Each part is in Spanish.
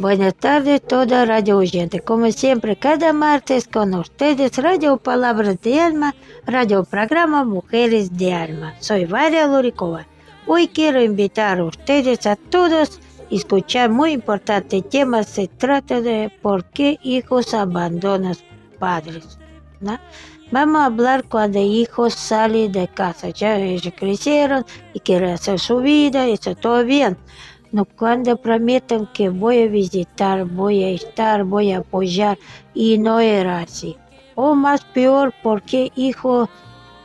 Buenas tardes, toda radio oyente. Como siempre, cada martes con ustedes, Radio Palabras de Alma, radio programa Mujeres de Alma. Soy Varia Luricova. Hoy quiero invitar a ustedes a todos a escuchar muy importante tema. Se trata de por qué hijos abandonan padres. Vamos a hablar cuando hijos salen de casa. Ya ellos crecieron y quieren hacer su vida, eso todo bien no cuando prometen que voy a visitar, voy a estar, voy a apoyar y no era así. O más peor, porque hijo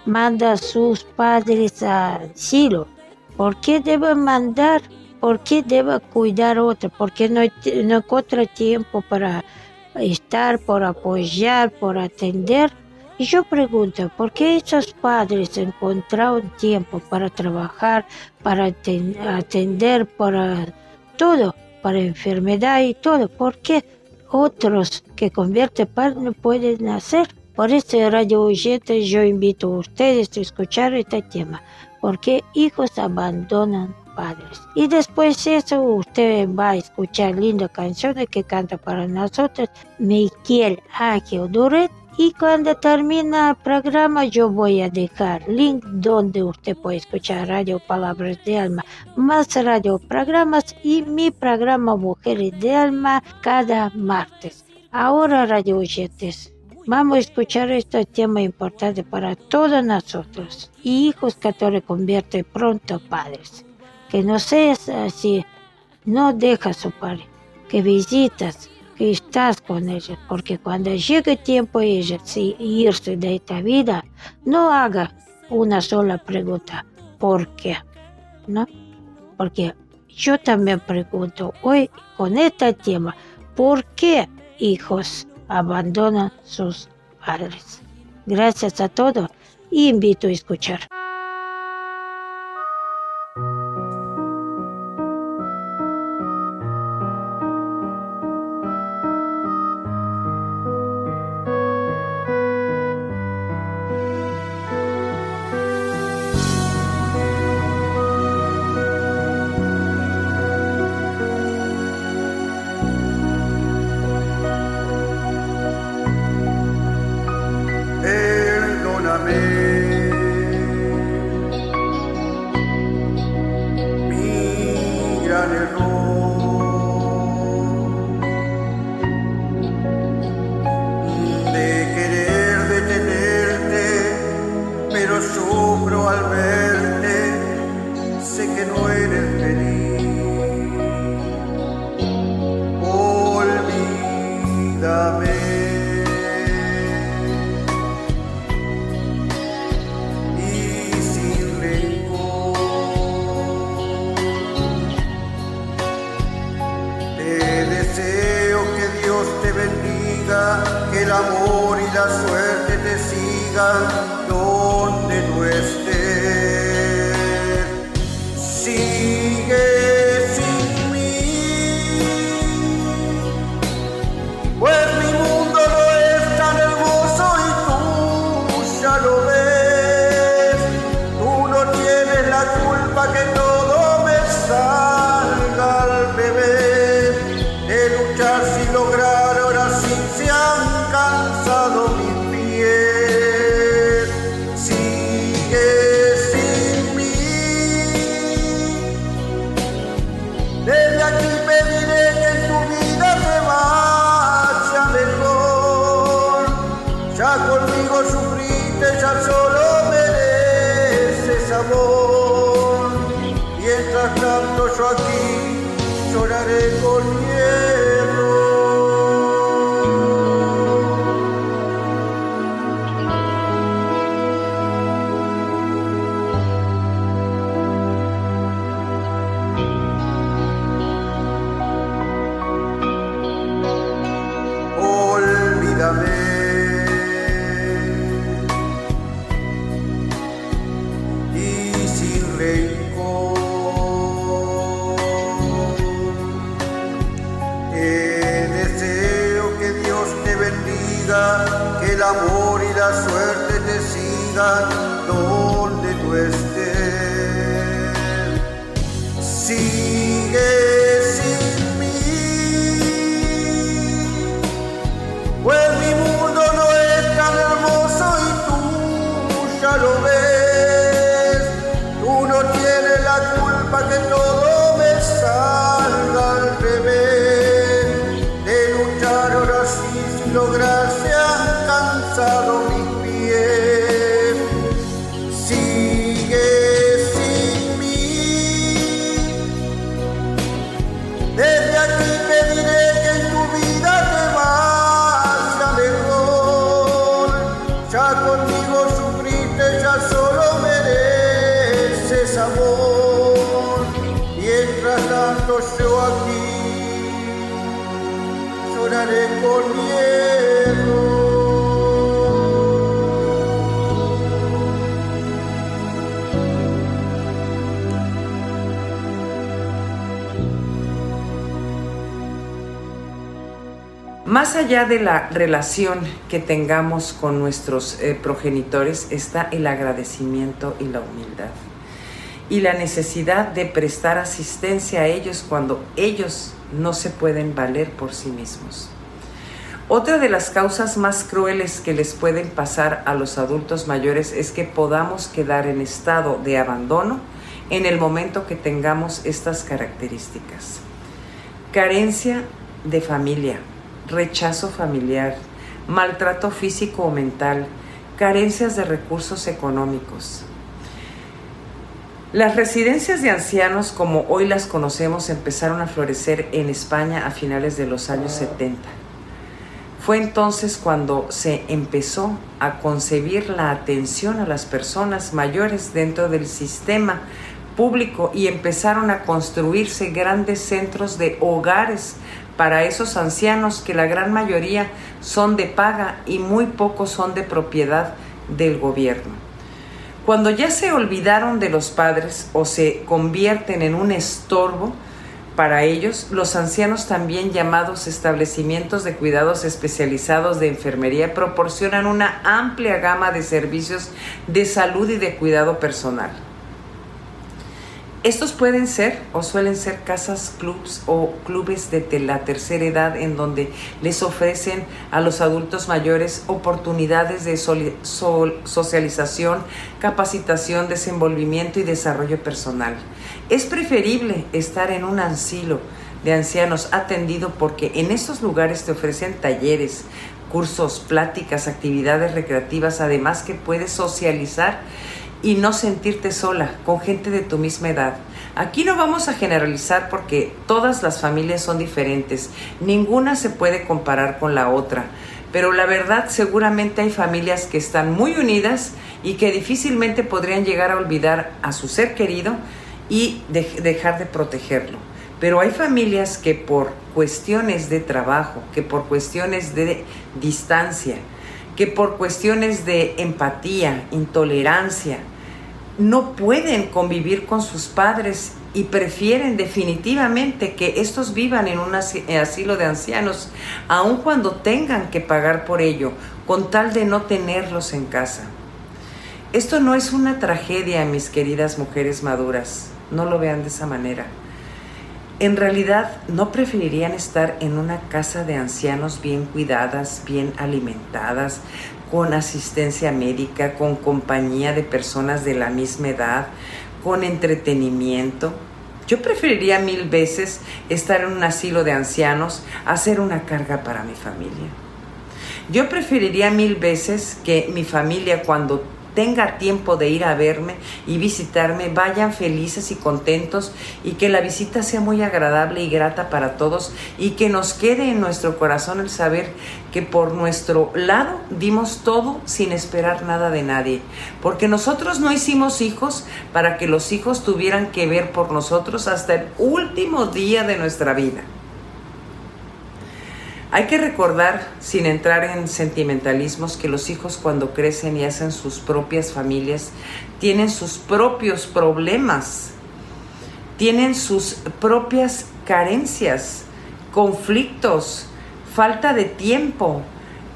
manda a sus padres al cielo. ¿Por qué debe mandar? ¿Por qué debe cuidar a otro? Porque no, no encuentra tiempo para estar, por apoyar, por atender. Y yo pregunto, ¿por qué esos padres encontraron tiempo para trabajar, para atender, para todo, para enfermedad y todo? ¿Por qué otros que convierten padres no pueden hacer? Por eso, Radio Oyente, yo invito a ustedes a escuchar este tema. ¿Por qué hijos abandonan padres? Y después de eso, usted va a escuchar lindas canciones que canta para nosotros Miquel Ángel Duret y cuando termina el programa yo voy a dejar link donde usted puede escuchar Radio Palabras de Alma, más radio programas y mi programa Mujeres de Alma cada martes. Ahora Radio Oyentes. Vamos a escuchar este tema importante para todos nosotros. Hijos que te convierten pronto padres. Que no seas así, no dejas su padre, que visitas, que estás con ellos, porque cuando llegue tiempo ellos de irse de esta vida, no haga una sola pregunta, ¿por qué? ¿No? Porque yo también pregunto hoy con este tema, ¿por qué hijos abandonan sus padres? Gracias a todos y invito a escuchar. que el amor y la suerte te sigan. Aquí pediré que en tu vida se vaya mejor. Ya conmigo sufriste, ya solo mereces amor. Mientras tanto yo aquí lloraré por. La suerte te sigan Más allá de la relación que tengamos con nuestros eh, progenitores está el agradecimiento y la humildad. Y la necesidad de prestar asistencia a ellos cuando ellos no se pueden valer por sí mismos. Otra de las causas más crueles que les pueden pasar a los adultos mayores es que podamos quedar en estado de abandono en el momento que tengamos estas características. Carencia de familia, rechazo familiar, maltrato físico o mental, carencias de recursos económicos. Las residencias de ancianos, como hoy las conocemos, empezaron a florecer en España a finales de los años 70. Fue entonces cuando se empezó a concebir la atención a las personas mayores dentro del sistema público y empezaron a construirse grandes centros de hogares para esos ancianos que la gran mayoría son de paga y muy pocos son de propiedad del gobierno. Cuando ya se olvidaron de los padres o se convierten en un estorbo para ellos, los ancianos también llamados establecimientos de cuidados especializados de enfermería proporcionan una amplia gama de servicios de salud y de cuidado personal. Estos pueden ser o suelen ser casas, clubs o clubes de la tercera edad en donde les ofrecen a los adultos mayores oportunidades de socialización, capacitación, desenvolvimiento y desarrollo personal. Es preferible estar en un asilo de ancianos atendido porque en estos lugares te ofrecen talleres, cursos, pláticas, actividades recreativas, además que puedes socializar y no sentirte sola con gente de tu misma edad. Aquí no vamos a generalizar porque todas las familias son diferentes, ninguna se puede comparar con la otra, pero la verdad seguramente hay familias que están muy unidas y que difícilmente podrían llegar a olvidar a su ser querido y de dejar de protegerlo. Pero hay familias que por cuestiones de trabajo, que por cuestiones de distancia, que por cuestiones de empatía, intolerancia, no pueden convivir con sus padres y prefieren definitivamente que estos vivan en un asilo de ancianos, aun cuando tengan que pagar por ello, con tal de no tenerlos en casa. Esto no es una tragedia, mis queridas mujeres maduras, no lo vean de esa manera. En realidad, ¿no preferirían estar en una casa de ancianos bien cuidadas, bien alimentadas, con asistencia médica, con compañía de personas de la misma edad, con entretenimiento. Yo preferiría mil veces estar en un asilo de ancianos a ser una carga para mi familia. Yo preferiría mil veces que mi familia cuando tenga tiempo de ir a verme y visitarme, vayan felices y contentos y que la visita sea muy agradable y grata para todos y que nos quede en nuestro corazón el saber que por nuestro lado dimos todo sin esperar nada de nadie, porque nosotros no hicimos hijos para que los hijos tuvieran que ver por nosotros hasta el último día de nuestra vida. Hay que recordar, sin entrar en sentimentalismos, que los hijos cuando crecen y hacen sus propias familias, tienen sus propios problemas, tienen sus propias carencias, conflictos, falta de tiempo,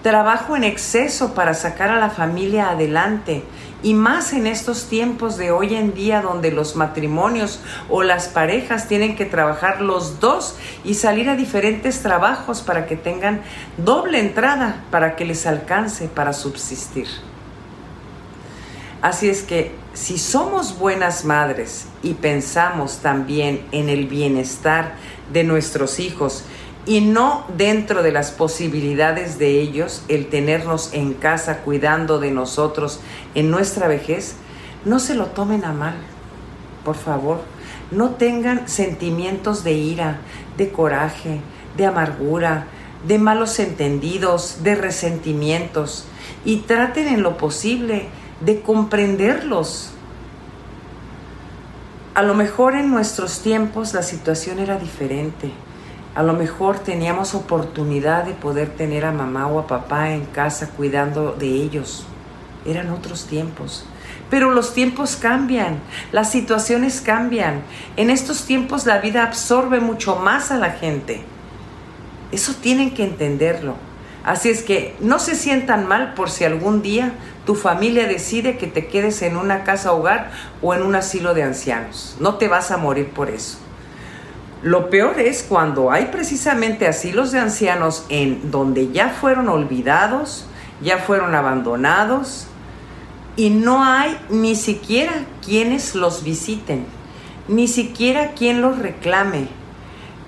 trabajo en exceso para sacar a la familia adelante. Y más en estos tiempos de hoy en día donde los matrimonios o las parejas tienen que trabajar los dos y salir a diferentes trabajos para que tengan doble entrada para que les alcance para subsistir. Así es que si somos buenas madres y pensamos también en el bienestar de nuestros hijos y no dentro de las posibilidades de ellos el tenernos en casa cuidando de nosotros en nuestra vejez, no se lo tomen a mal, por favor. No tengan sentimientos de ira, de coraje, de amargura, de malos entendidos, de resentimientos y traten en lo posible de comprenderlos. A lo mejor en nuestros tiempos la situación era diferente. A lo mejor teníamos oportunidad de poder tener a mamá o a papá en casa cuidando de ellos. Eran otros tiempos. Pero los tiempos cambian, las situaciones cambian. En estos tiempos la vida absorbe mucho más a la gente. Eso tienen que entenderlo. Así es que no se sientan mal por si algún día tu familia decide que te quedes en una casa hogar o en un asilo de ancianos. No te vas a morir por eso. Lo peor es cuando hay precisamente asilos de ancianos en donde ya fueron olvidados, ya fueron abandonados y no hay ni siquiera quienes los visiten, ni siquiera quien los reclame,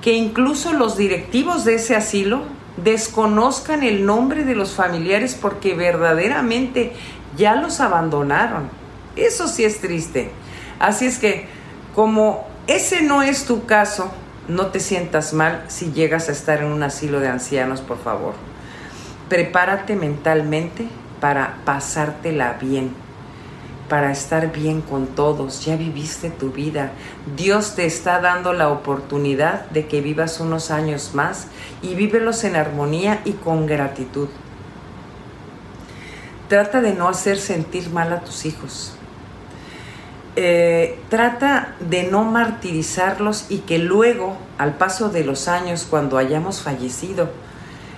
que incluso los directivos de ese asilo desconozcan el nombre de los familiares porque verdaderamente ya los abandonaron. Eso sí es triste. Así es que como ese no es tu caso, no te sientas mal si llegas a estar en un asilo de ancianos, por favor. Prepárate mentalmente para pasártela bien para estar bien con todos. Ya viviste tu vida. Dios te está dando la oportunidad de que vivas unos años más y vívelos en armonía y con gratitud. Trata de no hacer sentir mal a tus hijos. Eh, trata de no martirizarlos y que luego, al paso de los años, cuando hayamos fallecido,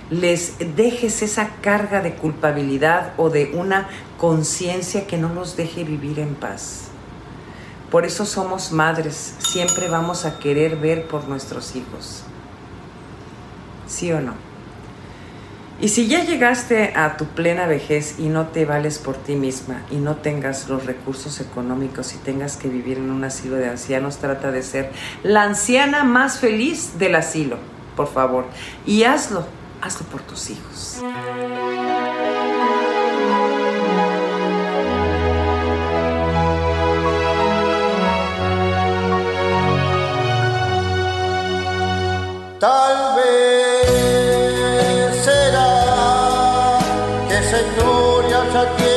les dejes esa carga de culpabilidad o de una conciencia que no los deje vivir en paz. Por eso somos madres, siempre vamos a querer ver por nuestros hijos. ¿Sí o no? Y si ya llegaste a tu plena vejez y no te vales por ti misma y no tengas los recursos económicos y tengas que vivir en un asilo de ancianos, trata de ser la anciana más feliz del asilo, por favor. Y hazlo hazlo por tus hijos. Que esa historia ya tiene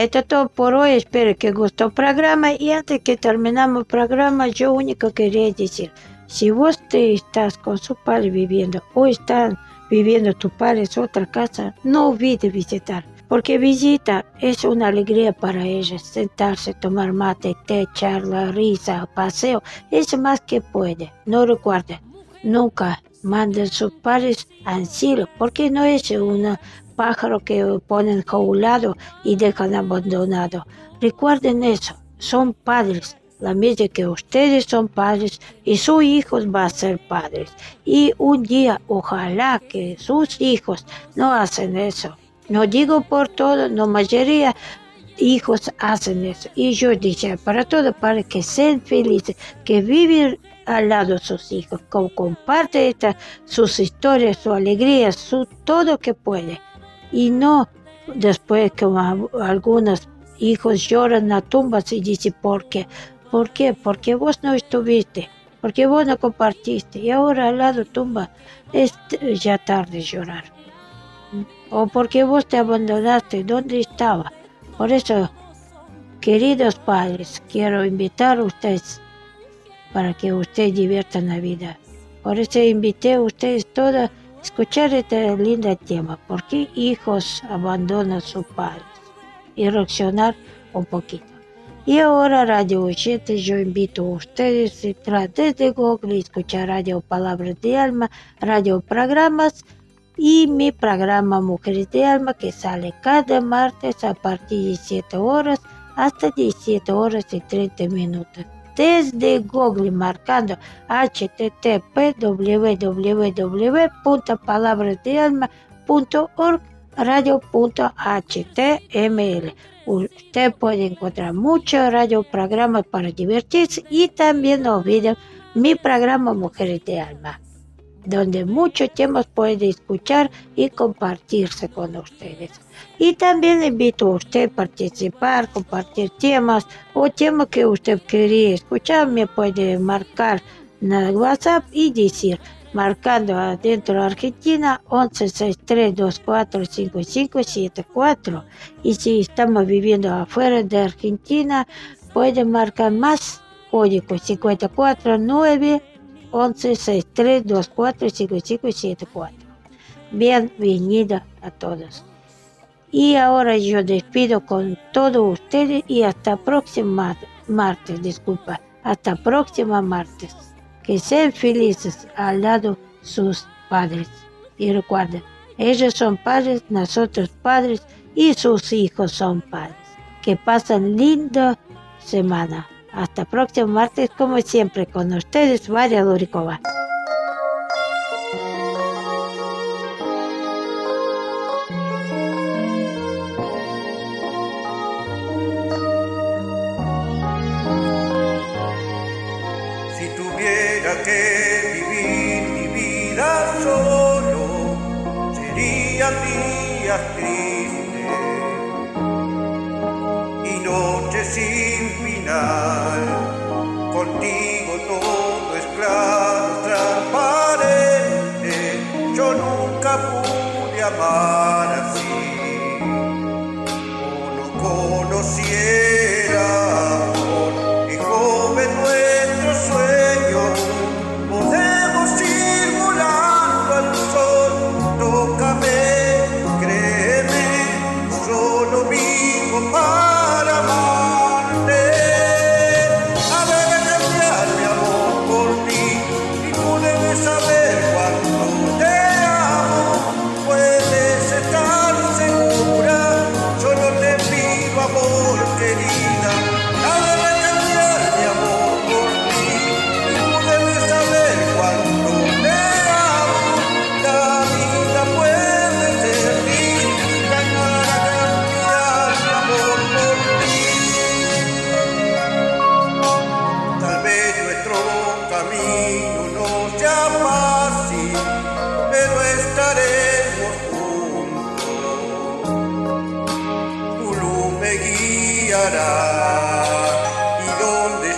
Es todo por hoy. Espero que gustó programa. Y antes que terminamos programa, yo único quería decir, si vos te estás con su padre viviendo o están viviendo tu padre en otra casa, no olvides visitar. Porque visita es una alegría para ellos. Sentarse, tomar mate, té, charla, risa, paseo, es más que puede. No recuerden, nunca manden sus padres al cielo, porque no es una pájaro que ponen jaulado y dejan abandonado. Recuerden eso, son padres, la misma que ustedes son padres y sus hijos van a ser padres. Y un día, ojalá que sus hijos no hacen eso. No digo por todo, no mayoría hijos hacen eso. Y yo dije, para todo, para que sean felices, que viven al lado de sus hijos, que comparten sus historias, su alegría, su todo que puede y no después que algunos hijos lloran en la tumba y dicen, ¿por qué? ¿Por qué? Porque vos no estuviste, porque vos no compartiste y ahora al lado tumba es ya tarde llorar. O porque vos te abandonaste, ¿dónde estaba? Por eso, queridos padres, quiero invitar a ustedes para que ustedes diviertan la vida. Por eso invité a ustedes todas escuchar este lindo tema, ¿por qué hijos abandonan a sus padres? Y reaccionar un poquito. Y ahora, radio oyentes, yo invito a ustedes entrar desde Google y escuchar Radio Palabras de Alma, Radio Programas y mi programa Mujeres de Alma que sale cada martes a partir de 7 horas hasta 17 horas y 30 minutos desde Google marcando http www.palabrasdealma.org radio.html. Usted puede encontrar muchos radioprogramas para divertirse y también no olviden mi programa Mujeres de Alma donde muchos temas puede escuchar y compartirse con ustedes. Y también invito a usted a participar, compartir temas o temas que usted quería escuchar, me puede marcar en el WhatsApp y decir, marcando adentro de Argentina 1163245574 y si estamos viviendo afuera de Argentina puede marcar más código 549 11 63 24 55 74. Bienvenida a todos. Y ahora yo despido con todos ustedes y hasta próxima martes, disculpa, hasta próxima martes. Que sean felices al lado sus padres. Y recuerden, ellos son padres, nosotros padres y sus hijos son padres. Que pasen linda semana. Hasta próximo martes, como siempre, con ustedes, Varia Lurikova. Si tuviera que vivir mi vida solo, serían días tristes glória.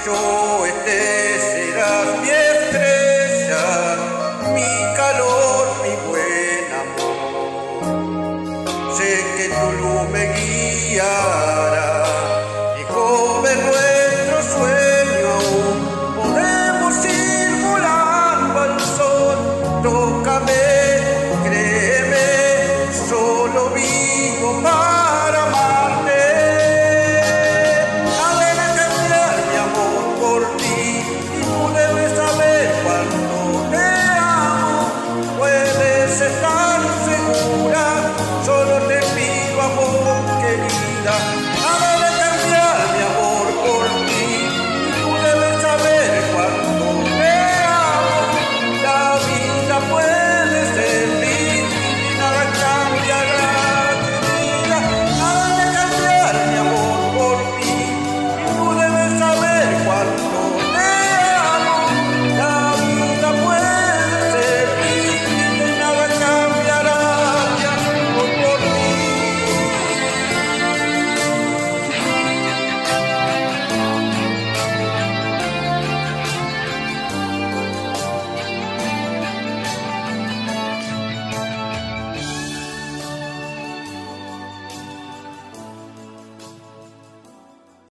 Yo esté